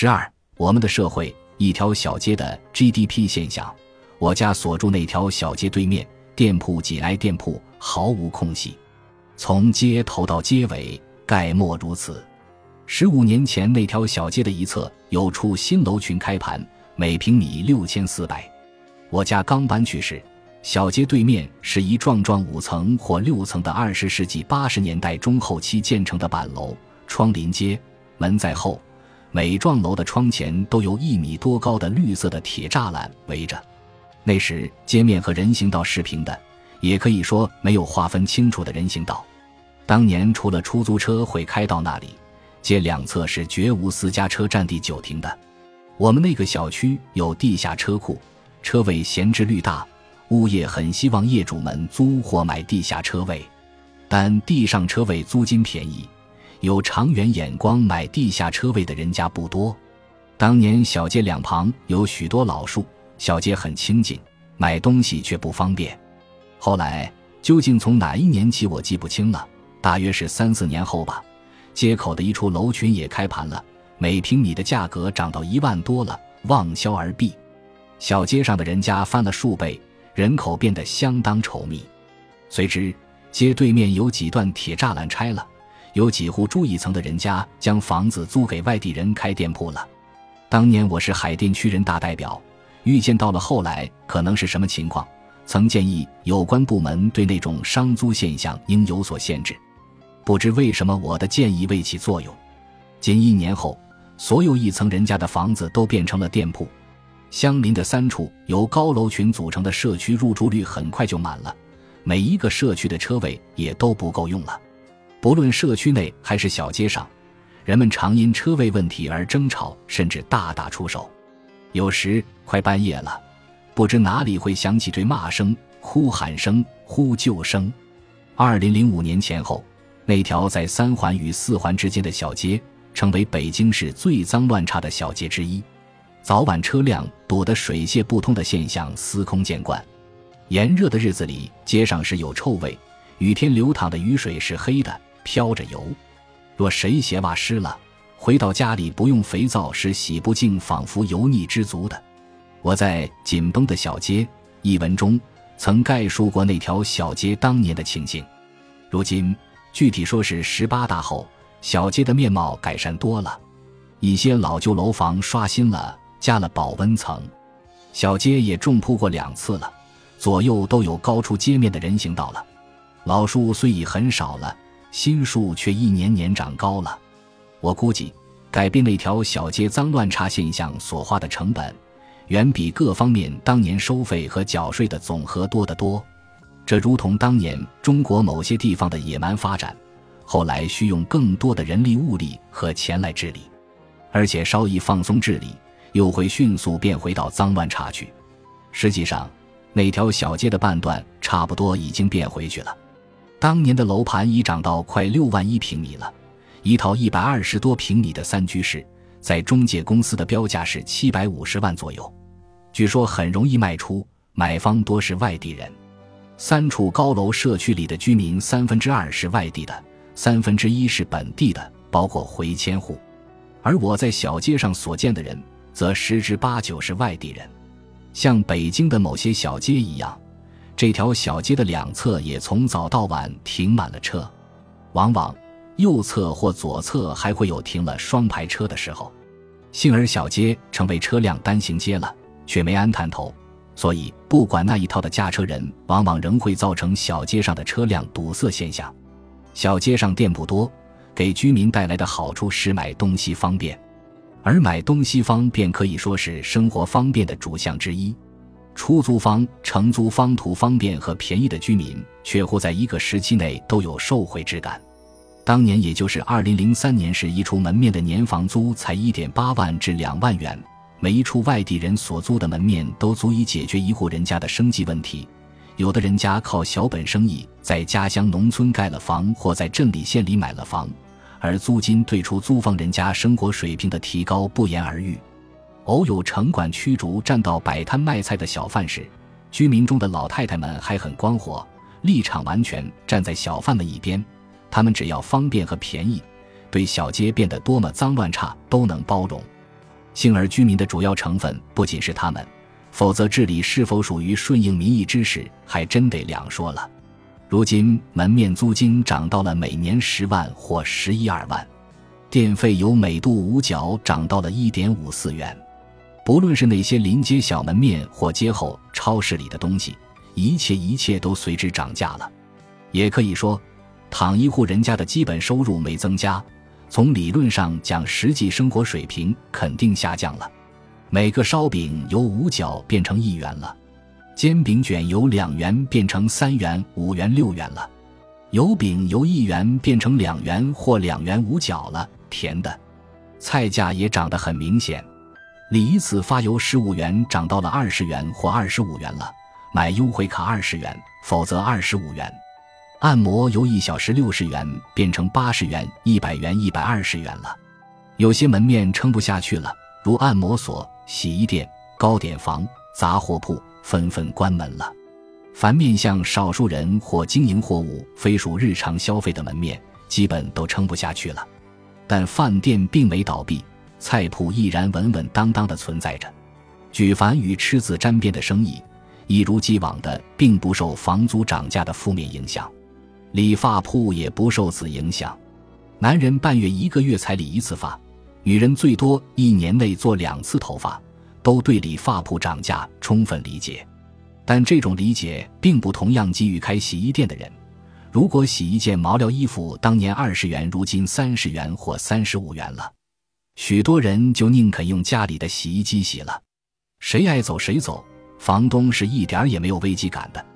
十二，我们的社会一条小街的 GDP 现象。我家所住那条小街对面，店铺紧挨店铺，毫无空隙，从街头到街尾，概莫如此。十五年前，那条小街的一侧有处新楼群开盘，每平米六千四百。我家刚搬去时，小街对面是一幢幢五层或六层的二十世纪八十年代中后期建成的板楼，窗临街，门在后，每幢楼的窗前都有一米多高的绿色的铁栅栏围着。那时街面和人行道是平的，也可以说没有划分清楚的人行道。当年除了出租车会开到那里，街两侧是绝无私家车占地久停的。我们那个小区有地下车库，车位闲置率大，物业很希望业主们租或买地下车位，但地上车位租金便宜，有长远眼光买地下车位的人家不多。当年小街两旁有许多老树。小街很清静，买东西却不方便。后来究竟从哪一年起，我记不清了，大约是三四年后吧。街口的一处楼群也开盘了，每平米的价格涨到一万多了，望销而闭。小街上的人家翻了数倍，人口变得相当稠密。随之，街对面有几段铁栅栏拆了，有几户住一层的人家将房子租给外地人开店铺了。当年我是海淀区人大代表。预见到了后来可能是什么情况，曾建议有关部门对那种商租现象应有所限制。不知为什么我的建议未起作用，仅一年后，所有一层人家的房子都变成了店铺。相邻的三处由高楼群组成的社区入住率很快就满了，每一个社区的车位也都不够用了。不论社区内还是小街上，人们常因车位问题而争吵，甚至大打出手。有时快半夜了，不知哪里会响起对骂声、哭喊声、呼救声。二零零五年前后，那条在三环与四环之间的小街，成为北京市最脏乱差的小街之一，早晚车辆堵得水泄不通的现象司空见惯。炎热的日子里，街上是有臭味；雨天流淌的雨水是黑的，飘着油。若谁鞋袜湿了，回到家里不用肥皂是洗不净，仿佛油腻之足的。我在《紧绷的小街》一文中曾概述过那条小街当年的情景。如今具体说是十八大后，小街的面貌改善多了，一些老旧楼房刷新了，加了保温层，小街也重铺过两次了，左右都有高出街面的人行道了。老树虽已很少了，新树却一年年长高了。我估计，改变那条小街脏乱差现象所花的成本，远比各方面当年收费和缴税的总和多得多。这如同当年中国某些地方的野蛮发展，后来需用更多的人力物力和钱来治理，而且稍一放松治理，又会迅速变回到脏乱差去。实际上，那条小街的半段差不多已经变回去了。当年的楼盘已涨到快六万一平米了。一套一百二十多平米的三居室，在中介公司的标价是七百五十万左右，据说很容易卖出，买方多是外地人。三处高楼社区里的居民，三分之二是外地的，三分之一是本地的，包括回迁户。而我在小街上所见的人，则十之八九是外地人。像北京的某些小街一样，这条小街的两侧也从早到晚停满了车，往往。右侧或左侧还会有停了双排车的时候，幸而小街成为车辆单行街了，却没安探头，所以不管那一套的驾车人，往往仍会造成小街上的车辆堵塞现象。小街上店铺多，给居民带来的好处是买东西方便，而买东西方便可以说是生活方便的主项之一。出租方、承租方图方便和便宜的居民，却乎在一个时期内都有受贿之感。当年也就是二零零三年时，一处门面的年房租才一点八万至两万元，每一处外地人所租的门面都足以解决一户人家的生计问题。有的人家靠小本生意，在家乡农村盖了房，或在镇里县里买了房，而租金对出租房人家生活水平的提高不言而喻。偶有城管驱逐站到摆摊卖菜的小贩时，居民中的老太太们还很光火，立场完全站在小贩们一边。他们只要方便和便宜，对小街变得多么脏乱差都能包容。幸而居民的主要成分不仅是他们，否则治理是否属于顺应民意之事，还真得两说了。如今门面租金涨到了每年十万或十一二万，电费由每度五角涨到了一点五四元。不论是那些临街小门面或街后超市里的东西，一切一切都随之涨价了。也可以说，躺一户人家的基本收入没增加。从理论上讲，实际生活水平肯定下降了。每个烧饼由五角变成一元了，煎饼卷由两元变成三元、五元、六元了，油饼由一元变成两元或两元五角了。甜的菜价也涨得很明显，李一次发油十五元涨到了二十元或二十五元了，买优惠卡二十元，否则二十五元。按摩由一小时六十元变成八十元、一百元、一百二十元了，有些门面撑不下去了，如按摩所、洗衣店、糕点房、杂货铺，纷纷关门了。凡面向少数人或经营货物非属日常消费的门面，基本都撑不下去了。但饭店并没倒闭，菜铺依然稳稳当当的存在着。举凡与吃字沾边的生意，一如既往的，并不受房租涨价的负面影响。理发铺也不受此影响，男人半月一个月才理一次发，女人最多一年内做两次头发，都对理发铺涨价充分理解。但这种理解并不同样给予开洗衣店的人。如果洗一件毛料衣服当年二十元，如今三十元或三十五元了，许多人就宁肯用家里的洗衣机洗了。谁爱走谁走，房东是一点也没有危机感的，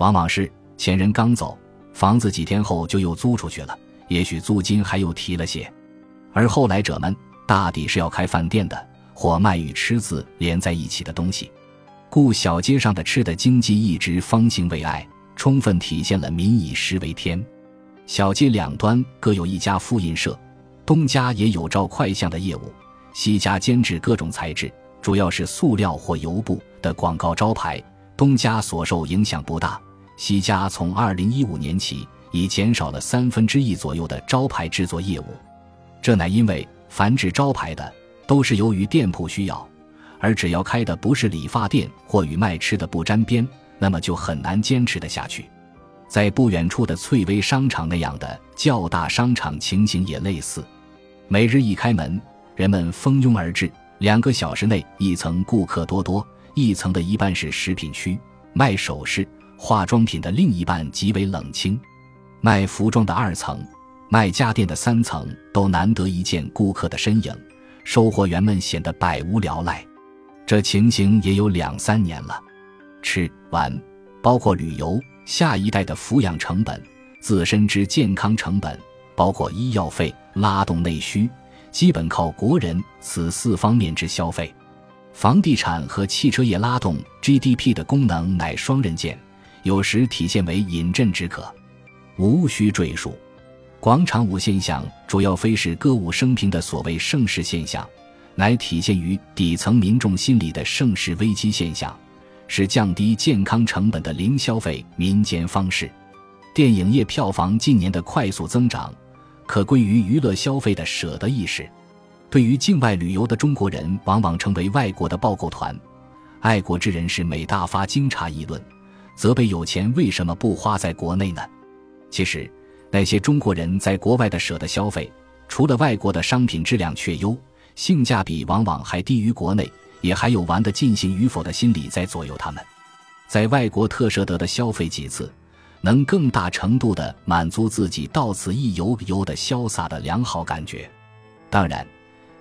往往是前人刚走。房子几天后就又租出去了，也许租金还又提了些，而后来者们大抵是要开饭店的，或卖与吃字连在一起的东西，故小街上的吃的经济一直方兴未艾，充分体现了民以食为天。小街两端各有一家复印社，东家也有照快项的业务，西家兼制各种材质，主要是塑料或油布的广告招牌，东家所受影响不大。西家从二零一五年起已减少了三分之一左右的招牌制作业务，这乃因为凡制招牌的都是由于店铺需要，而只要开的不是理发店或与卖吃的不沾边，那么就很难坚持得下去。在不远处的翠微商场那样的较大商场情形也类似，每日一开门，人们蜂拥而至，两个小时内一层顾客多多，一层的一半是食品区，卖首饰。化妆品的另一半极为冷清，卖服装的二层、卖家电的三层都难得一见顾客的身影，收货员们显得百无聊赖。这情形也有两三年了。吃玩，包括旅游、下一代的抚养成本、自身之健康成本，包括医药费、拉动内需，基本靠国人此四方面之消费。房地产和汽车业拉动 GDP 的功能乃双刃剑。有时体现为饮鸩止渴，无需赘述。广场舞现象主要非是歌舞升平的所谓盛世现象，乃体现于底层民众心理的盛世危机现象，是降低健康成本的零消费民间方式。电影业票房近年的快速增长，可归于娱乐消费的舍得意识。对于境外旅游的中国人，往往成为外国的报购团，爱国之人士每大发惊诧议论。责备有钱为什么不花在国内呢？其实，那些中国人在国外的舍得消费，除了外国的商品质量确优，性价比往往还低于国内，也还有玩得尽兴与否的心理在左右他们。在外国特舍得的消费几次，能更大程度的满足自己到此一游游的潇洒的良好感觉。当然，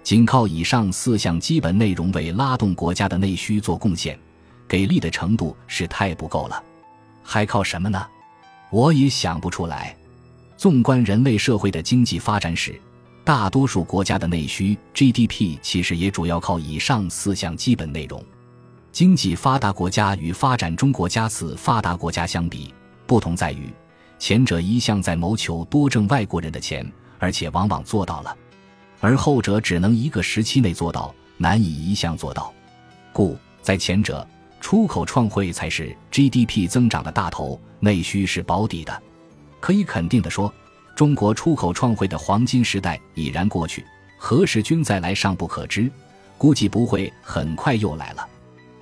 仅靠以上四项基本内容为拉动国家的内需做贡献，给力的程度是太不够了。还靠什么呢？我也想不出来。纵观人类社会的经济发展史，大多数国家的内需 GDP 其实也主要靠以上四项基本内容。经济发达国家与发展中国家次发达国家相比，不同在于，前者一向在谋求多挣外国人的钱，而且往往做到了；而后者只能一个时期内做到，难以一向做到。故在前者。出口创汇才是 GDP 增长的大头，内需是保底的。可以肯定地说，中国出口创汇的黄金时代已然过去，何时均再来尚不可知。估计不会很快又来了。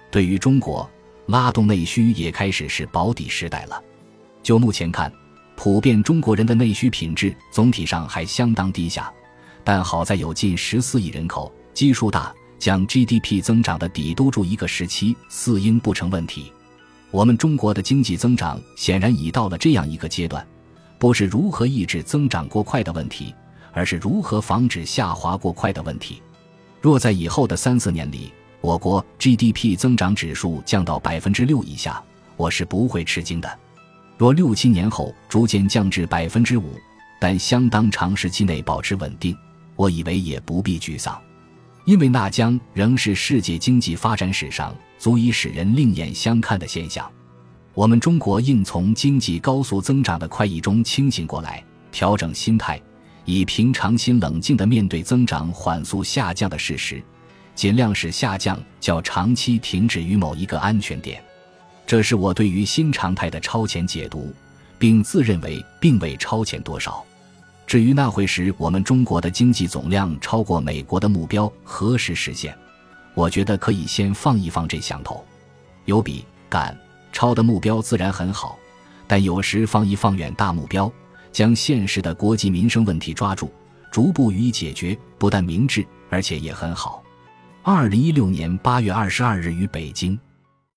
对于中国，拉动内需也开始是保底时代了。就目前看，普遍中国人的内需品质总体上还相当低下，但好在有近十四亿人口，基数大，将 GDP 增长的底兜住一个时期，似应不成问题。我们中国的经济增长显然已到了这样一个阶段，不是如何抑制增长过快的问题，而是如何防止下滑过快的问题。若在以后的三四年里，我国 GDP 增长指数降到百分之六以下，我是不会吃惊的；若六七年后逐渐降至百分之五，但相当长时期内保持稳定，我以为也不必沮丧，因为那将仍是世界经济发展史上足以使人另眼相看的现象。我们中国应从经济高速增长的快意中清醒过来，调整心态，以平常心冷静地面对增长缓速下降的事实。尽量使下降较长期停止于某一个安全点，这是我对于新常态的超前解读，并自认为并未超前多少。至于那会使我们中国的经济总量超过美国的目标何时实现，我觉得可以先放一放这响头。有比赶超的目标自然很好，但有时放一放远大目标，将现实的国计民生问题抓住，逐步予以解决，不但明智，而且也很好。二零一六年八月二十二日于北京。